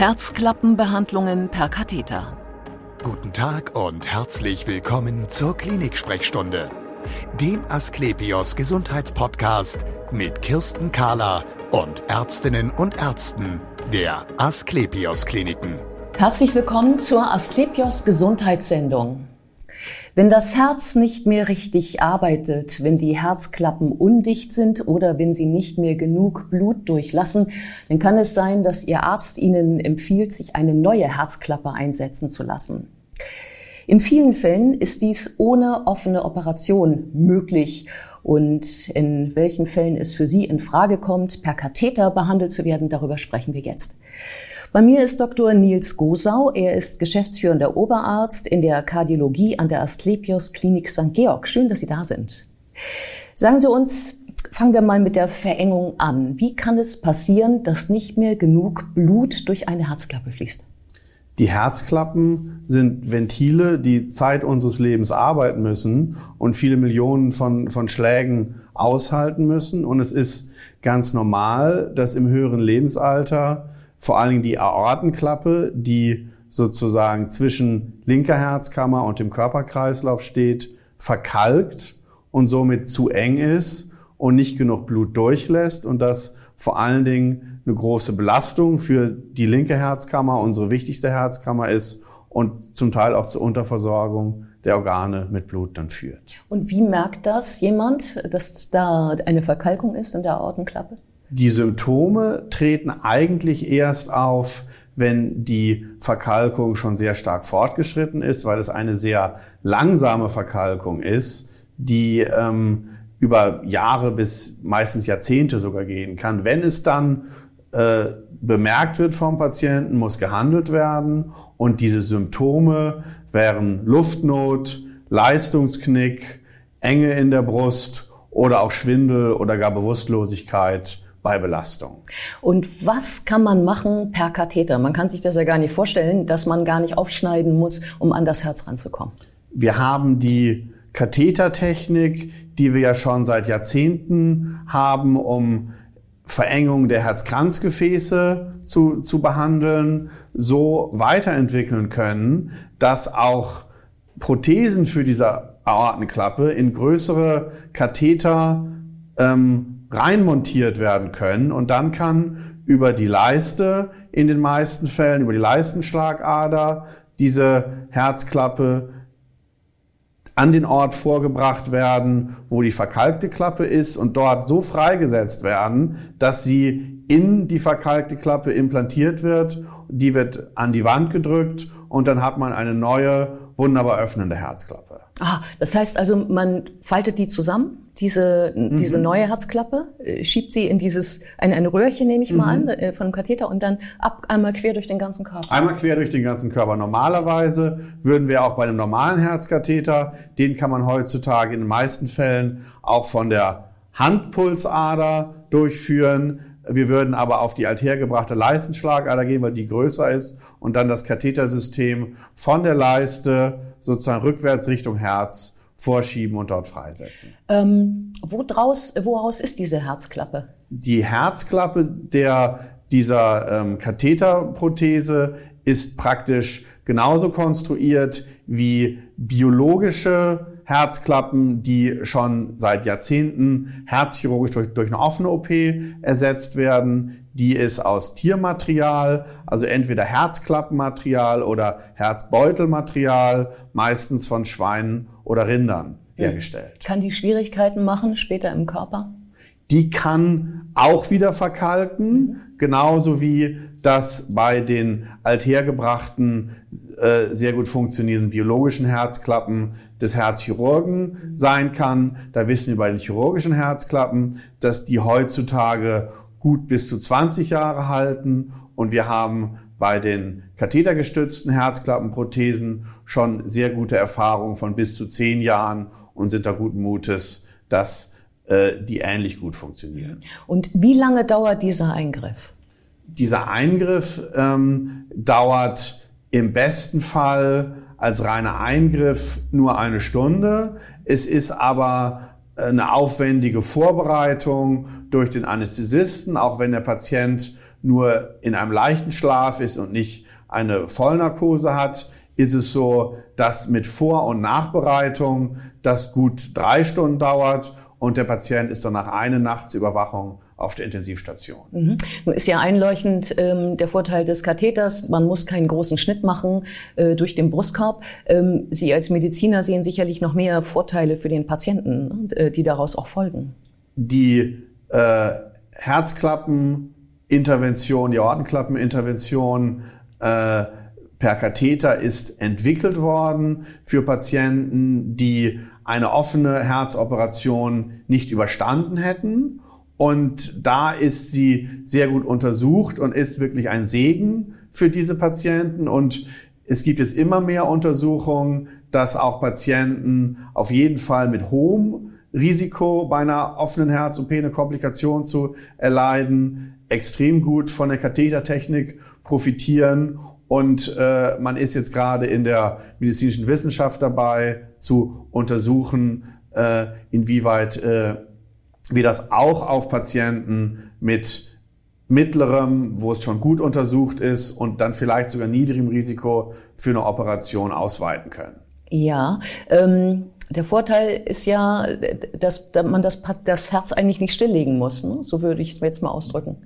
Herzklappenbehandlungen per Katheter. Guten Tag und herzlich willkommen zur Klinik-Sprechstunde, dem Asklepios Gesundheitspodcast mit Kirsten Kahler und Ärztinnen und Ärzten der Asklepios Kliniken. Herzlich willkommen zur Asklepios Gesundheitssendung. Wenn das Herz nicht mehr richtig arbeitet, wenn die Herzklappen undicht sind oder wenn sie nicht mehr genug Blut durchlassen, dann kann es sein, dass Ihr Arzt Ihnen empfiehlt, sich eine neue Herzklappe einsetzen zu lassen. In vielen Fällen ist dies ohne offene Operation möglich. Und in welchen Fällen es für Sie in Frage kommt, per Katheter behandelt zu werden, darüber sprechen wir jetzt. Bei mir ist Dr. Nils Gosau. Er ist geschäftsführender Oberarzt in der Kardiologie an der Asklepios Klinik St. Georg. Schön, dass Sie da sind. Sagen Sie uns, fangen wir mal mit der Verengung an. Wie kann es passieren, dass nicht mehr genug Blut durch eine Herzklappe fließt? Die Herzklappen sind Ventile, die Zeit unseres Lebens arbeiten müssen und viele Millionen von, von Schlägen aushalten müssen. Und es ist ganz normal, dass im höheren Lebensalter vor allen Dingen die Aortenklappe, die sozusagen zwischen linker Herzkammer und dem Körperkreislauf steht, verkalkt und somit zu eng ist und nicht genug Blut durchlässt und das vor allen Dingen eine große Belastung für die linke Herzkammer, unsere wichtigste Herzkammer ist und zum Teil auch zur Unterversorgung der Organe mit Blut dann führt. Und wie merkt das jemand, dass da eine Verkalkung ist in der Aortenklappe? Die Symptome treten eigentlich erst auf, wenn die Verkalkung schon sehr stark fortgeschritten ist, weil es eine sehr langsame Verkalkung ist, die ähm, über Jahre bis meistens Jahrzehnte sogar gehen kann. Wenn es dann äh, bemerkt wird vom Patienten, muss gehandelt werden und diese Symptome wären Luftnot, Leistungsknick, Enge in der Brust oder auch Schwindel oder gar Bewusstlosigkeit bei Belastung. Und was kann man machen per Katheter? Man kann sich das ja gar nicht vorstellen, dass man gar nicht aufschneiden muss, um an das Herz ranzukommen. Wir haben die Kathetertechnik, die wir ja schon seit Jahrzehnten haben, um Verengung der Herzkranzgefäße zu, zu behandeln, so weiterentwickeln können, dass auch Prothesen für diese Aortenklappe in größere Katheter ähm, reinmontiert werden können und dann kann über die Leiste in den meisten Fällen, über die Leistenschlagader diese Herzklappe an den Ort vorgebracht werden, wo die verkalkte Klappe ist und dort so freigesetzt werden, dass sie in die verkalkte Klappe implantiert wird. Die wird an die Wand gedrückt und dann hat man eine neue, wunderbar öffnende Herzklappe. Ah, das heißt also, man faltet die zusammen? Diese, mhm. diese neue Herzklappe, äh, schiebt sie in dieses, ein, ein Röhrchen nehme ich mal mhm. an, äh, von einem Katheter und dann ab, einmal quer durch den ganzen Körper. Einmal quer durch den ganzen Körper. Normalerweise würden wir auch bei einem normalen Herzkatheter, den kann man heutzutage in den meisten Fällen auch von der Handpulsader durchführen. Wir würden aber auf die althergebrachte Leistenschlagader gehen, weil die größer ist und dann das Kathetersystem von der Leiste sozusagen rückwärts Richtung Herz vorschieben und dort freisetzen. Ähm, wo draus, woraus ist diese Herzklappe? Die Herzklappe der, dieser ähm, Katheterprothese ist praktisch genauso konstruiert wie biologische Herzklappen, die schon seit Jahrzehnten herzchirurgisch durch, durch eine offene OP ersetzt werden. Die ist aus Tiermaterial, also entweder Herzklappenmaterial oder Herzbeutelmaterial, meistens von Schweinen oder Rindern hergestellt. Kann die Schwierigkeiten machen später im Körper? Die kann auch wieder verkalken, mhm. genauso wie das bei den althergebrachten, äh, sehr gut funktionierenden biologischen Herzklappen des Herzchirurgen sein kann. Da wissen wir bei den chirurgischen Herzklappen, dass die heutzutage gut bis zu 20 Jahre halten und wir haben bei den kathetergestützten Herzklappenprothesen schon sehr gute Erfahrungen von bis zu zehn Jahren und sind da guten Mutes, dass äh, die ähnlich gut funktionieren. Und wie lange dauert dieser Eingriff? Dieser Eingriff ähm, dauert im besten Fall als reiner Eingriff nur eine Stunde. Es ist aber eine aufwendige Vorbereitung durch den Anästhesisten, auch wenn der Patient nur in einem leichten Schlaf ist und nicht eine Vollnarkose hat, ist es so, dass mit Vor- und Nachbereitung das gut drei Stunden dauert und der Patient ist dann nach einer Nachtsüberwachung auf der Intensivstation. Mhm. Nun ist ja einleuchtend ähm, der Vorteil des Katheters, man muss keinen großen Schnitt machen äh, durch den Brustkorb. Ähm, Sie als Mediziner sehen sicherlich noch mehr Vorteile für den Patienten, äh, die daraus auch folgen. Die äh, Herzklappenintervention, die Ortenklappenintervention äh, per Katheter ist entwickelt worden für Patienten, die eine offene Herzoperation nicht überstanden hätten. Und da ist sie sehr gut untersucht und ist wirklich ein Segen für diese Patienten. Und es gibt jetzt immer mehr Untersuchungen, dass auch Patienten auf jeden Fall mit hohem Risiko bei einer offenen Herz-OP eine Komplikation zu erleiden, extrem gut von der Kathetertechnik profitieren und äh, man ist jetzt gerade in der medizinischen Wissenschaft dabei zu untersuchen, äh, inwieweit äh, wir das auch auf Patienten mit mittlerem, wo es schon gut untersucht ist und dann vielleicht sogar niedrigem Risiko für eine Operation ausweiten können. Ja, ähm, der Vorteil ist ja, dass man das, das Herz eigentlich nicht stilllegen muss. Ne? So würde ich es mir jetzt mal ausdrücken.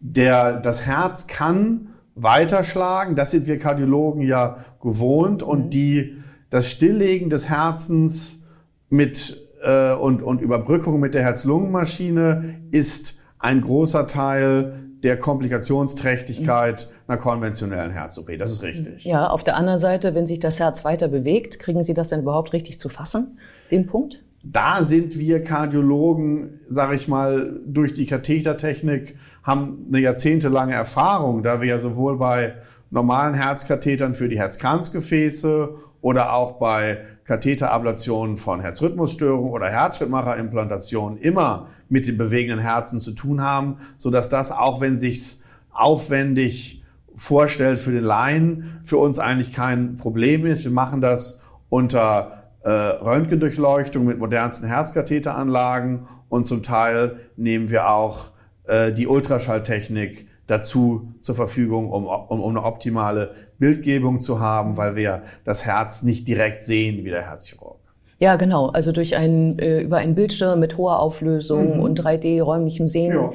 Der, das Herz kann weiterschlagen. Das sind wir Kardiologen ja gewohnt. Und mhm. die, das Stilllegen des Herzens mit, äh, und, und Überbrückung mit der Herz-Lungen-Maschine ist ein großer Teil der Komplikationsträchtigkeit mhm. einer konventionellen Herz-OP. Das ist richtig. Ja, auf der anderen Seite, wenn sich das Herz weiter bewegt, kriegen Sie das dann überhaupt richtig zu fassen, den Punkt? Da sind wir Kardiologen, sage ich mal, durch die Kathetertechnik haben eine jahrzehntelange Erfahrung, da wir ja sowohl bei normalen Herzkathetern für die Herzkranzgefäße oder auch bei Katheterablationen von Herzrhythmusstörungen oder Herzschrittmacherimplantationen immer mit dem bewegenden Herzen zu tun haben, so dass das auch wenn sich's aufwendig vorstellt für den Laien, für uns eigentlich kein Problem ist. Wir machen das unter Röntgendurchleuchtung mit modernsten Herzkatheteranlagen und zum Teil nehmen wir auch äh, die Ultraschalltechnik dazu zur Verfügung, um, um, um eine optimale Bildgebung zu haben, weil wir das Herz nicht direkt sehen wie der Herzchirurg. Ja, genau. Also durch einen, äh, über einen Bildschirm mit hoher Auflösung mhm. und 3D-räumlichem Sehen. Ja.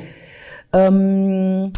Ähm,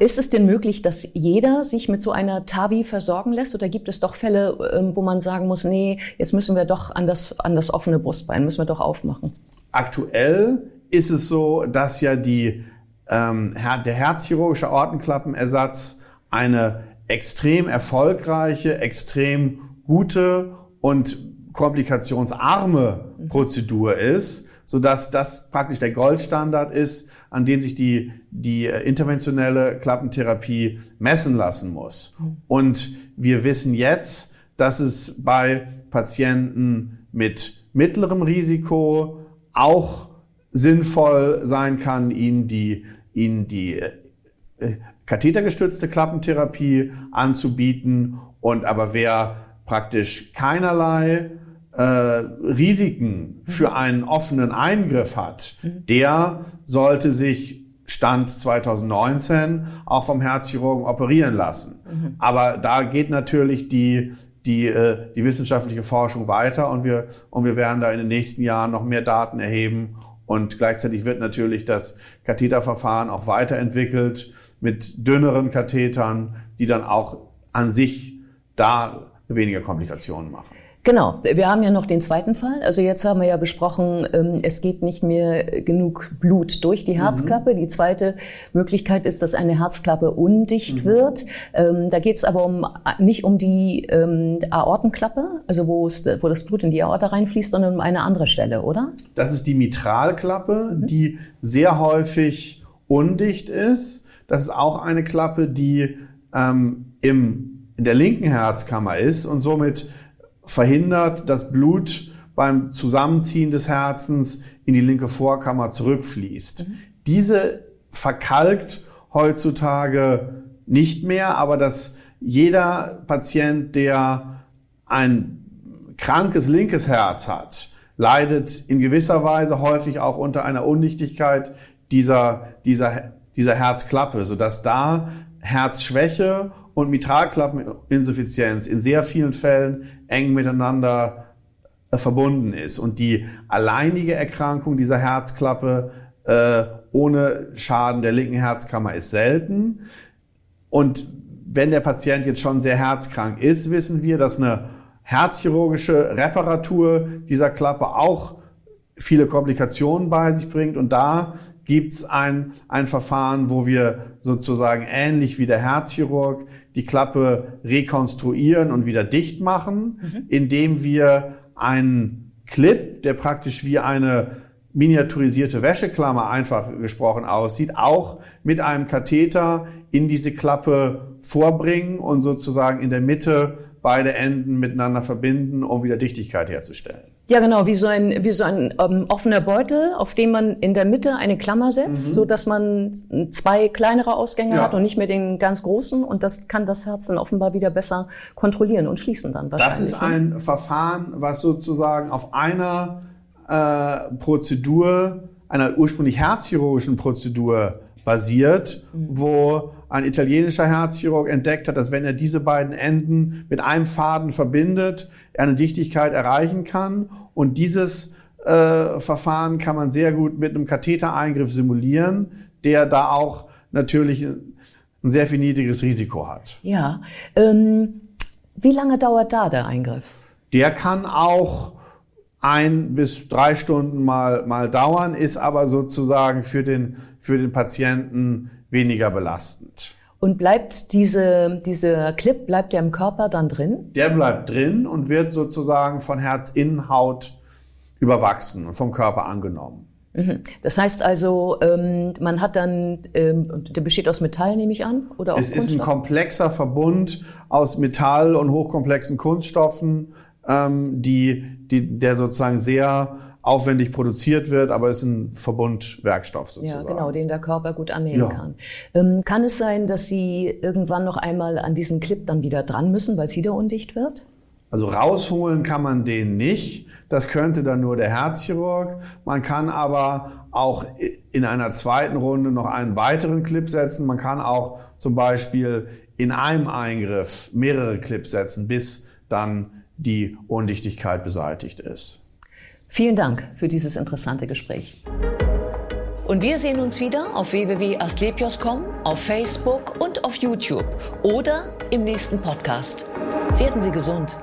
ist es denn möglich, dass jeder sich mit so einer TAVI versorgen lässt? Oder gibt es doch Fälle, ähm, wo man sagen muss, nee, jetzt müssen wir doch an das, an das offene Brustbein, müssen wir doch aufmachen? Aktuell ist es so, dass ja die, ähm, der herzchirurgische Ortenklappenersatz eine extrem erfolgreiche, extrem gute und komplikationsarme Prozedur ist, so dass das praktisch der Goldstandard ist, an dem sich die, die interventionelle Klappentherapie messen lassen muss. Und wir wissen jetzt, dass es bei Patienten mit mittlerem Risiko auch sinnvoll sein kann, ihnen die, ihnen die äh, kathetergestützte Klappentherapie anzubieten. Und aber wer praktisch keinerlei äh, Risiken für einen offenen Eingriff hat, der sollte sich Stand 2019 auch vom Herzchirurgen operieren lassen. Mhm. Aber da geht natürlich die die, äh, die wissenschaftliche Forschung weiter und wir, und wir werden da in den nächsten Jahren noch mehr Daten erheben und gleichzeitig wird natürlich das Katheterverfahren auch weiterentwickelt mit dünneren Kathetern, die dann auch an sich da weniger Komplikationen machen. Genau, wir haben ja noch den zweiten Fall. Also jetzt haben wir ja besprochen, ähm, es geht nicht mehr genug Blut durch die mhm. Herzklappe. Mhm. Die zweite Möglichkeit ist, dass eine Herzklappe undicht mhm. wird. Ähm, da geht es aber um, nicht um die ähm, Aortenklappe, also wo, es, wo das Blut in die Aorta reinfließt, sondern um eine andere Stelle, oder? Das ist die Mitralklappe, mhm. die sehr häufig undicht ist. Das ist auch eine Klappe, die ähm, im, in der linken Herzkammer ist und somit verhindert, dass Blut beim Zusammenziehen des Herzens in die linke Vorkammer zurückfließt. Mhm. Diese verkalkt heutzutage nicht mehr, aber dass jeder Patient, der ein krankes linkes Herz hat, leidet in gewisser Weise häufig auch unter einer Undichtigkeit dieser, dieser, dieser Herzklappe, sodass da Herzschwäche und Mitralklappeninsuffizienz in sehr vielen Fällen eng miteinander äh, verbunden ist. Und die alleinige Erkrankung dieser Herzklappe äh, ohne Schaden der linken Herzkammer ist selten. Und wenn der Patient jetzt schon sehr herzkrank ist, wissen wir, dass eine herzchirurgische Reparatur dieser Klappe auch viele Komplikationen bei sich bringt. Und da gibt's ein, ein Verfahren, wo wir sozusagen ähnlich wie der Herzchirurg die Klappe rekonstruieren und wieder dicht machen, mhm. indem wir einen Clip, der praktisch wie eine miniaturisierte Wäscheklammer einfach gesprochen aussieht, auch mit einem Katheter in diese Klappe vorbringen und sozusagen in der Mitte beide Enden miteinander verbinden, um wieder Dichtigkeit herzustellen. Ja, genau, wie so ein, wie so ein ähm, offener Beutel, auf dem man in der Mitte eine Klammer setzt, mhm. so dass man zwei kleinere Ausgänge ja. hat und nicht mehr den ganz großen. Und das kann das Herz dann offenbar wieder besser kontrollieren und schließen dann wahrscheinlich. Das ist ne? ein Verfahren, was sozusagen auf einer äh, Prozedur, einer ursprünglich herzchirurgischen Prozedur basiert, wo ein italienischer Herzchirurg entdeckt hat, dass wenn er diese beiden Enden mit einem Faden verbindet, er eine Dichtigkeit erreichen kann. Und dieses äh, Verfahren kann man sehr gut mit einem Kathetereingriff simulieren, der da auch natürlich ein sehr viel niedriges Risiko hat. Ja. Ähm, wie lange dauert da der Eingriff? Der kann auch ein bis drei Stunden mal, mal dauern, ist aber sozusagen für den, für den Patienten weniger belastend. Und bleibt diese, dieser Clip, bleibt der im Körper dann drin? Der bleibt drin und wird sozusagen von Herzinnenhaut überwachsen und vom Körper angenommen. Mhm. Das heißt also, ähm, man hat dann, ähm, der besteht aus Metall, nehme ich an, oder aus Es ist ein komplexer Verbund aus Metall und hochkomplexen Kunststoffen, ähm, die, die, der sozusagen sehr aufwendig produziert wird, aber ist ein Verbundwerkstoff sozusagen. Ja, genau, den der Körper gut annehmen ja. kann. Ähm, kann es sein, dass Sie irgendwann noch einmal an diesen Clip dann wieder dran müssen, weil es wieder undicht wird? Also rausholen kann man den nicht. Das könnte dann nur der Herzchirurg. Man kann aber auch in einer zweiten Runde noch einen weiteren Clip setzen. Man kann auch zum Beispiel in einem Eingriff mehrere Clips setzen, bis dann die Undichtigkeit beseitigt ist. Vielen Dank für dieses interessante Gespräch. Und wir sehen uns wieder auf www.astlepios.com, auf Facebook und auf YouTube oder im nächsten Podcast. Werden Sie gesund.